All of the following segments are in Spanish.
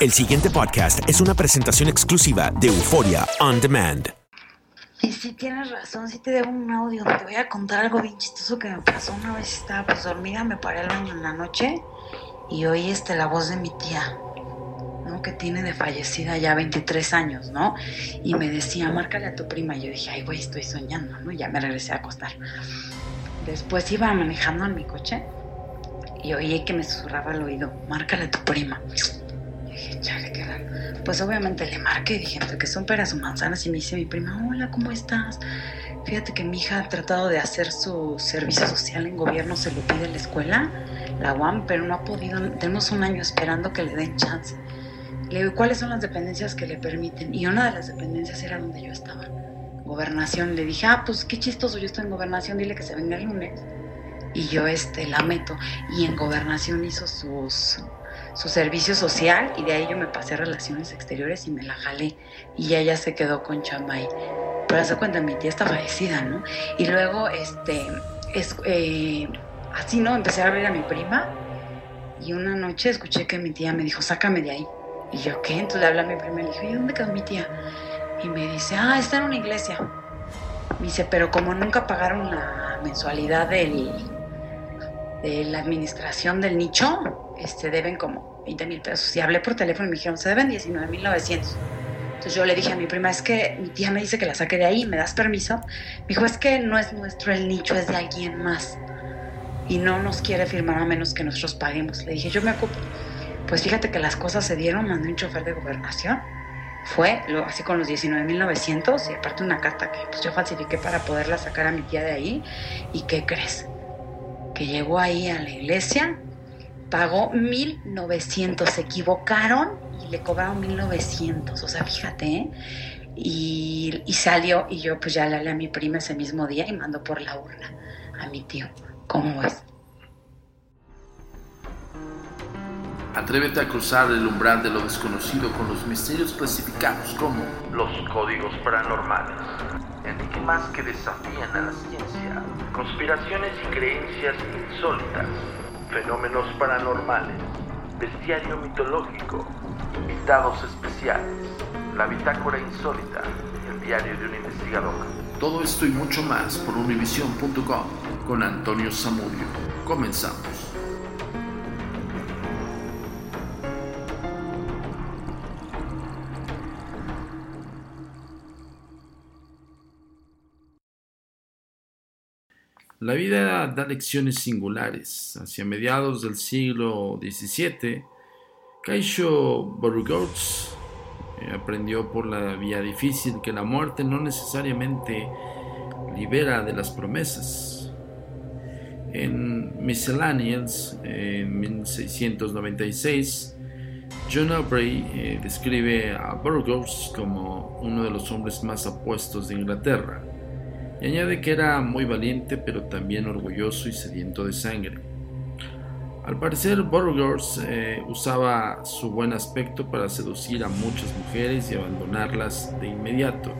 El siguiente podcast es una presentación exclusiva de Euforia On Demand. Y sí tienes razón, sí te debo un audio. Te voy a contar algo bien chistoso que me pasó una vez. Estaba pues dormida, me paré al baño en la noche y oí este, la voz de mi tía, ¿no? Que tiene de fallecida ya 23 años, ¿no? Y me decía, márcale a tu prima. Y yo dije, ay, güey, estoy soñando, ¿no? Y ya me regresé a acostar. Después iba manejando en mi coche y oí que me susurraba al oído, márcale a tu prima. Dije, chale, qué raro. Pues obviamente le marqué y dije, entre que son peras o manzanas. Y me dice mi prima, hola, ¿cómo estás? Fíjate que mi hija ha tratado de hacer su servicio social en gobierno, se lo pide la escuela, la UAM, pero no ha podido. Tenemos un año esperando que le den chance. Le digo, ¿cuáles son las dependencias que le permiten? Y una de las dependencias era donde yo estaba, gobernación. Le dije, ah, pues qué chistoso, yo estoy en gobernación, dile que se venga el lunes. Y yo este, la meto. Y en gobernación hizo sus, su servicio social y de ahí yo me pasé a relaciones exteriores y me la jalé. Y ella se quedó con Chamay. Pero se cuenta, mi tía está fallecida, ¿no? Y luego, este, es, eh, así, ¿no? Empecé a ver a mi prima y una noche escuché que mi tía me dijo, sácame de ahí. Y yo, ¿qué? Entonces le hablé a mi prima y le dije, ¿y dónde quedó mi tía? Y me dice, ah, está en una iglesia. Me dice, pero como nunca pagaron la mensualidad del, de la administración del nicho, este, deben como 20 mil pesos. Y hablé por teléfono y me dijeron, se deben 19 mil 900. Entonces yo le dije a mi prima, es que mi tía me dice que la saque de ahí, ¿me das permiso? Me dijo, es que no es nuestro el nicho, es de alguien más. Y no nos quiere firmar a menos que nosotros paguemos. Le dije, yo me ocupo. Pues fíjate que las cosas se dieron, mandé un chofer de gobernación. Fue lo, así con los 19.900 y aparte una carta que pues, yo falsifiqué para poderla sacar a mi tía de ahí. ¿Y qué crees? Que llegó ahí a la iglesia, pagó 1.900, se equivocaron y le cobraron 1.900. O sea, fíjate, ¿eh? Y, y salió y yo pues ya le hablé a mi prima ese mismo día y mandó por la urna a mi tío. ¿Cómo ves? Atrévete a cruzar el umbral de lo desconocido con los misterios clasificados como los códigos paranormales, enigmas que desafían a la ciencia, conspiraciones y creencias insólitas, fenómenos paranormales, bestiario mitológico, invitados especiales, la bitácora insólita, el diario de un investigador. Todo esto y mucho más por univision.com con Antonio Zamudio. Comenzamos. La vida da lecciones singulares. Hacia mediados del siglo XVII, Kaisho Borugots eh, aprendió por la vía difícil que la muerte no necesariamente libera de las promesas. En Miscellaneous, en 1696, John Aubrey eh, describe a Burgos como uno de los hombres más apuestos de Inglaterra y añade que era muy valiente pero también orgulloso y sediento de sangre. Al parecer, Burgers eh, usaba su buen aspecto para seducir a muchas mujeres y abandonarlas de inmediato.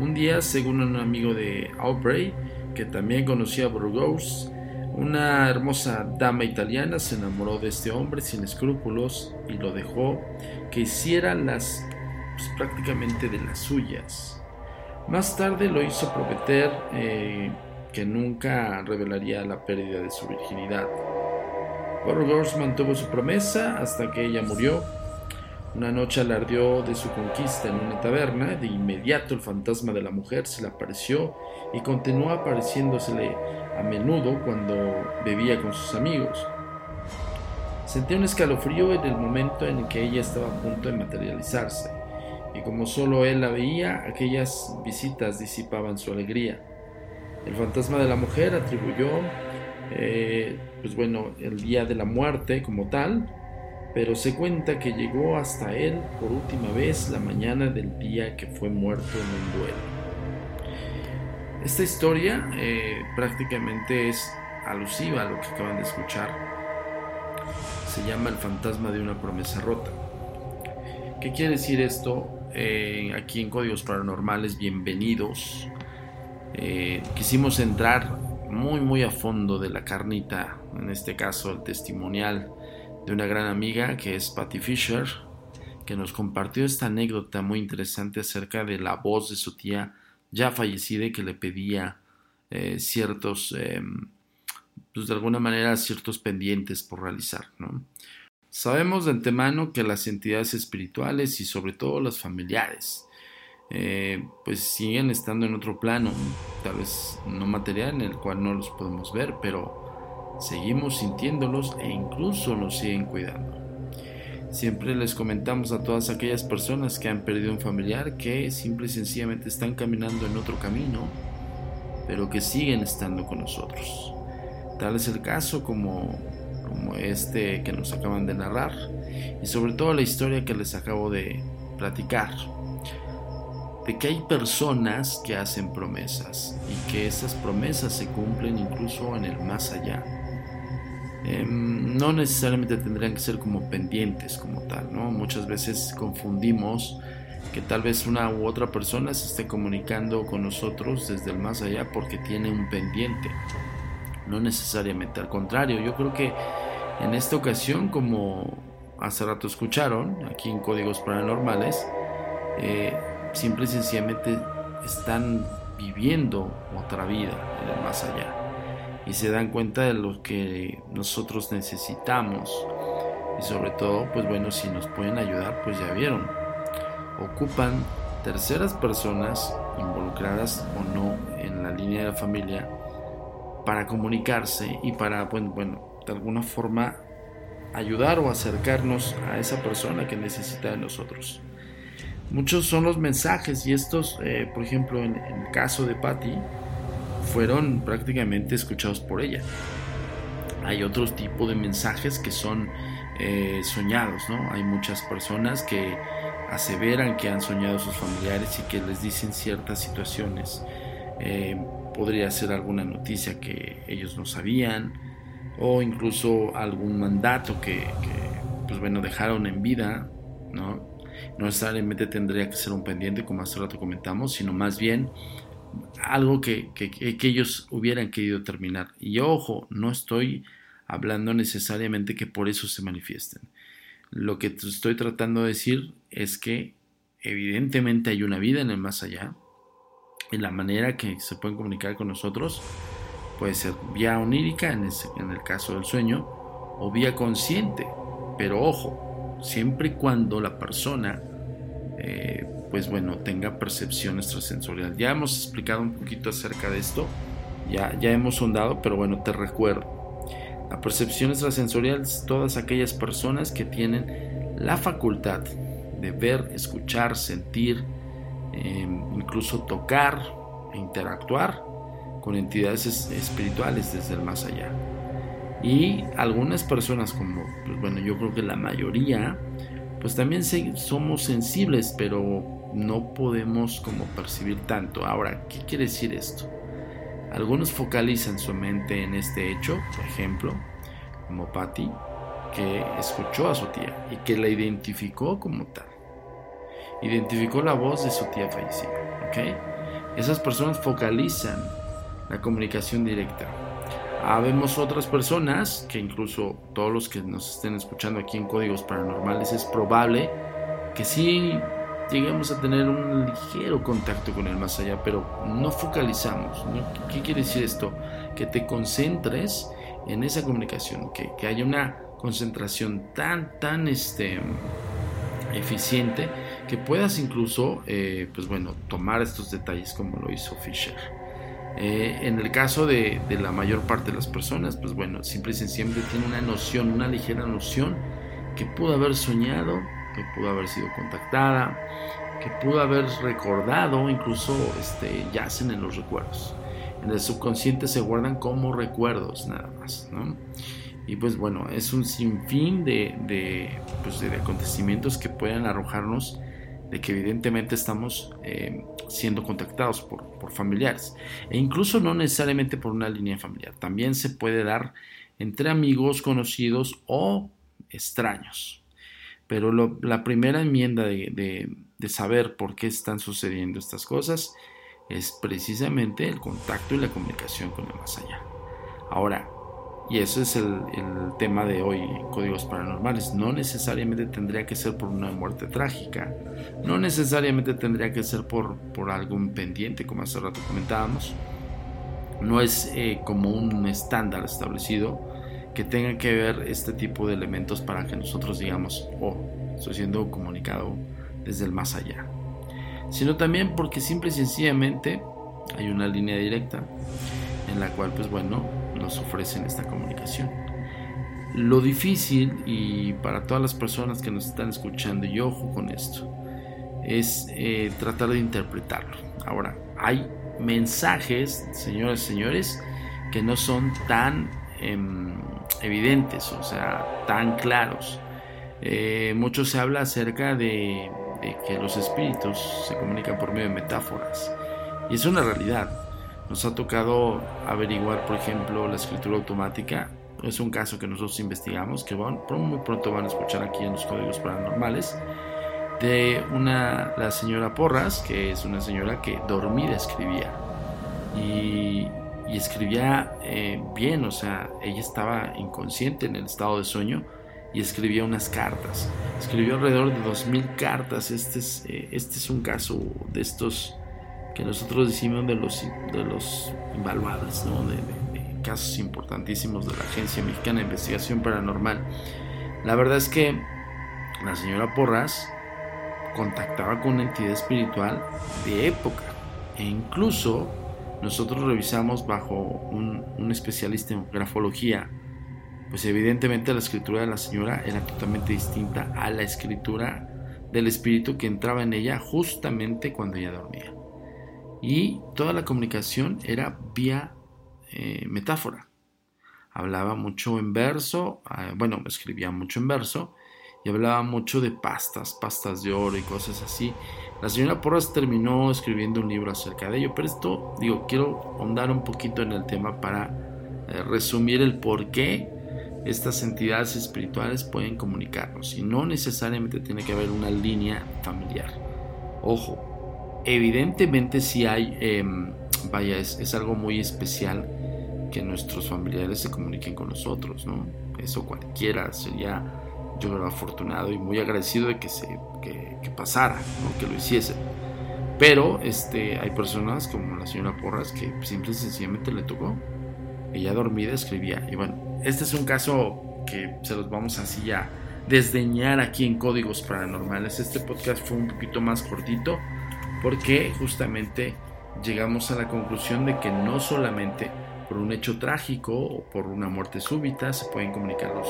Un día, según un amigo de Aubrey, que también conocía a Burgos, una hermosa dama italiana se enamoró de este hombre sin escrúpulos y lo dejó que hiciera las pues, prácticamente de las suyas. Más tarde lo hizo prometer eh, que nunca revelaría la pérdida de su virginidad. Burgos mantuvo su promesa hasta que ella murió. Una noche alardeó de su conquista en una taberna, de inmediato el fantasma de la mujer se le apareció y continuó apareciéndosele a menudo cuando bebía con sus amigos. Sentía un escalofrío en el momento en que ella estaba a punto de materializarse, y como solo él la veía, aquellas visitas disipaban su alegría. El fantasma de la mujer atribuyó, eh, pues bueno, el día de la muerte como tal, pero se cuenta que llegó hasta él por última vez la mañana del día que fue muerto en un duelo. Esta historia eh, prácticamente es alusiva a lo que acaban de escuchar. Se llama El fantasma de una promesa rota. ¿Qué quiere decir esto? Eh, aquí en Códigos Paranormales, bienvenidos. Eh, quisimos entrar muy muy a fondo de la carnita, en este caso el testimonial de una gran amiga que es Patty Fisher, que nos compartió esta anécdota muy interesante acerca de la voz de su tía ya fallecida y que le pedía eh, ciertos, em, pues de alguna manera, ciertos pendientes por realizar. ¿no? Sabemos de antemano que las entidades espirituales y sobre todo las familiares, eh, pues siguen estando en otro plano, tal vez no material en el cual no los podemos ver, pero seguimos sintiéndolos e incluso nos siguen cuidando. Siempre les comentamos a todas aquellas personas que han perdido un familiar que simple y sencillamente están caminando en otro camino, pero que siguen estando con nosotros. Tal es el caso como, como este que nos acaban de narrar y sobre todo la historia que les acabo de platicar. De que hay personas que hacen promesas y que esas promesas se cumplen incluso en el más allá Em, no necesariamente tendrían que ser como pendientes como tal, ¿no? Muchas veces confundimos que tal vez una u otra persona se esté comunicando con nosotros desde el más allá porque tiene un pendiente. No necesariamente, al contrario, yo creo que en esta ocasión, como hace rato escucharon aquí en Códigos Paranormales, eh, simple y sencillamente están viviendo otra vida en el más allá. Y se dan cuenta de lo que nosotros necesitamos. Y sobre todo pues bueno si nos pueden ayudar pues ya vieron. Ocupan terceras personas involucradas o no en la línea de la familia para comunicarse y para bueno, bueno de alguna forma ayudar o acercarnos a esa persona que necesita de nosotros muchos son los mensajes y estos eh, por ejemplo en, el caso de Patty fueron prácticamente escuchados por ella. Hay otro tipo de mensajes que son eh, soñados, ¿no? Hay muchas personas que aseveran que han soñado sus familiares y que les dicen ciertas situaciones. Eh, podría ser alguna noticia que ellos no sabían o incluso algún mandato que, pues bueno, dejaron en vida, ¿no? No necesariamente tendría que ser un pendiente, como hace rato comentamos, sino más bien algo que, ellos hubieran querido terminar. Y ojo, no estoy hablando necesariamente que por eso se manifiesten. Lo que estoy tratando de decir es que evidentemente hay una vida en el más allá. Y la manera que se pueden comunicar con nosotros puede ser vía onírica en, en el caso del sueño o vía consciente. Pero ojo, siempre y cuando la persona eh, pues bueno, tenga percepción extrasensorial. Ya hemos explicado un poquito acerca de esto, ya, ya hemos sondado, pero bueno, te recuerdo. La percepción extrasensorial es todas aquellas personas que tienen la facultad de ver, escuchar, sentir, em, incluso tocar e interactuar con entidades espirituales desde el más allá. Y algunas personas, como, pues bueno, yo creo que la mayoría, pues también somos sensibles, pero no podemos como percibir tanto. Ahora, ¿qué quiere decir esto? Algunos focalizan su mente en este hecho, por ejemplo, como Patty, que escuchó a su tía y que la identificó como tal. Identificó la voz de su tía fallecida. ¿ok? Esas personas focalizan la comunicación directa. Habemos otras personas que incluso todos los que nos estén escuchando aquí en Códigos Paranormales es probable que sí lleguemos a tener un ligero contacto con el más allá, pero no focalizamos. ¿Qué quiere decir esto? Que te concentres en esa comunicación, que, que haya una concentración tan, tan este, eficiente que puedas incluso, eh, pues bueno, tomar estos detalles como lo hizo Fisher. Eh, en el caso de, la mayor parte de las personas, pues bueno, simple y sencillamente tiene una noción, una ligera noción que pudo haber soñado, que pudo haber sido contactada, que pudo haber recordado, incluso este, yacen en los recuerdos. En el subconsciente se guardan como recuerdos nada más. Y pues bueno, es un sinfín de, pues de, acontecimientos que pueden arrojarnos de que evidentemente estamos eh, siendo contactados por, por, familiares. E incluso no necesariamente por una línea familiar. También se puede dar entre amigos, conocidos o extraños. Pero la primera enmienda de, de saber por qué están sucediendo estas cosas es precisamente el contacto y la comunicación con el más allá. Ahora, y eso es el, tema de hoy Códigos Paranormales. No necesariamente tendría que ser por una muerte trágica. No necesariamente tendría que ser por, por algún pendiente, como hace rato comentábamos. No es eh, como un estándar establecido que tenga que ver este tipo de elementos para que nosotros digamos, oh, estoy siendo comunicado desde el más allá. Sino también porque simple y sencillamente hay una línea directa en la cual, pues bueno, nos ofrecen esta comunicación. Lo difícil, y para todas las personas que nos están escuchando, y ojo con esto, es eh, tratar de interpretarlo. Ahora, hay mensajes, señores señores, que no son tan em, evidentes, o sea, tan claros. Eh, mucho se habla acerca de, de que los espíritus se comunican por medio de metáforas. Y es una realidad. Nos ha tocado averiguar, por ejemplo, la escritura automática. Es un caso que nosotros investigamos, que van, muy pronto van a escuchar aquí en los códigos paranormales, de una, la señora Porras, que es una señora que dormida escribía. Y, escribía eh, bien, o sea, ella estaba inconsciente en el estado de sueño y escribía unas cartas. Escribió alrededor de 2.000 cartas. Este es, eh, este es un caso de estos que nosotros decimos de los, de los invaluables, de, casos importantísimos de la Agencia Mexicana de Investigación Paranormal. La verdad es que la señora Porras contactaba con una entidad espiritual de época. E incluso nosotros revisamos bajo un especialista en grafología, pues evidentemente la escritura de la señora era totalmente distinta a la escritura del espíritu que entraba en ella justamente cuando ella dormía y toda la comunicación era vía eh, metáfora. Hablaba mucho en verso, ah, bueno, escribía mucho en verso y hablaba mucho de pastas, pastas de oro y cosas así. La señora Porras terminó escribiendo un libro acerca de ello, pero esto, digo, quiero ahondar un poquito en el tema para eh, resumir el por qué estas entidades espirituales pueden comunicarnos y no necesariamente tiene que haber una línea familiar. Ojo, evidentemente si hay, em, vaya, es, algo muy especial que nuestros familiares se comuniquen con nosotros, ¿no? Eso cualquiera sería, yo creo, afortunado y muy agradecido de que, se, que, pasara, ¿no? que lo hiciese. Pero este, hay personas como la señora Porras que simple y sencillamente le tocó. Ella dormida escribía. Y bueno, este es un caso que se los vamos así a desdeñar aquí en Códigos Paranormales. Este podcast fue un poquito más cortito porque justamente llegamos a la conclusión de que no solamente por un hecho trágico o por una muerte súbita se pueden comunicar los,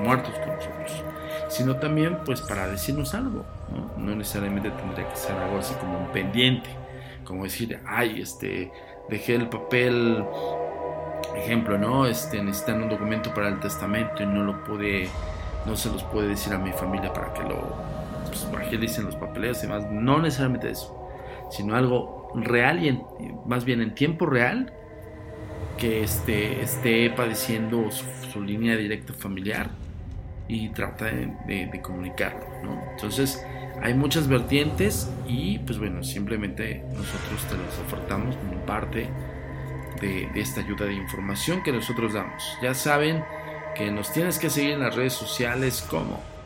muertos con nosotros, sino también pues para decirnos algo, ¿no? necesariamente tendría que ser algo así como un pendiente, como decir, ay, este, dejé el papel, ejemplo, ¿no? Este, necesitan un documento para el testamento y no lo pude, no se los puede decir a mi familia para que lo pues, agilicen los papeleos y demás. No necesariamente eso, sino algo real y más bien en tiempo real que este, esté padeciendo su, línea directa familiar y trata de, comunicarlo. Entonces, hay muchas vertientes y pues bueno, simplemente nosotros te las ofertamos como parte de, de, esta ayuda de información que nosotros damos. Ya saben que nos tienes que seguir en las redes sociales como...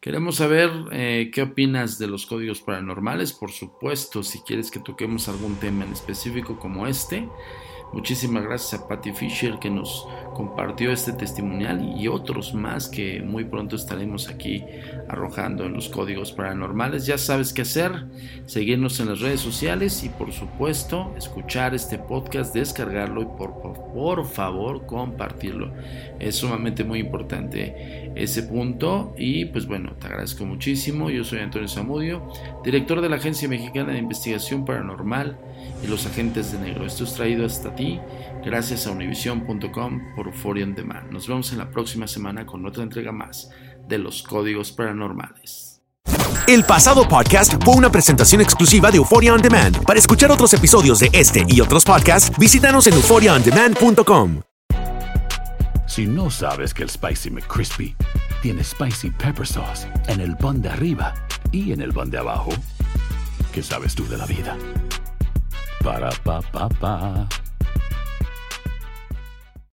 Queremos saber eh, qué opinas de los códigos paranormales. Por supuesto, si quieres que toquemos algún tema en específico como este, Muchísimas gracias a Patty Fisher que nos compartió este testimonial y otros más que muy pronto estaremos aquí arrojando en los códigos paranormales. Ya sabes qué hacer, seguirnos en las redes sociales y por supuesto escuchar este podcast, descargarlo y por, por, favor compartirlo. Es sumamente muy importante ese punto y pues bueno, te agradezco muchísimo. Yo soy Antonio Zamudio, director de la Agencia Mexicana de Investigación Paranormal y los Agentes de Negro. Esto es traído hasta ti gracias a univision.com por Euphoria On Demand. Nos vemos en la próxima semana con otra entrega más de los códigos paranormales. El pasado podcast fue una presentación exclusiva de Euphoria On Demand. Para escuchar otros episodios de este y otros podcasts, visítanos en euphoriaondemand.com. Si no sabes que el Spicy McCrispy tiene Spicy Pepper Sauce en el pan de arriba y en el pan de abajo, ¿qué sabes tú de la vida? Para, pa, pa, pa.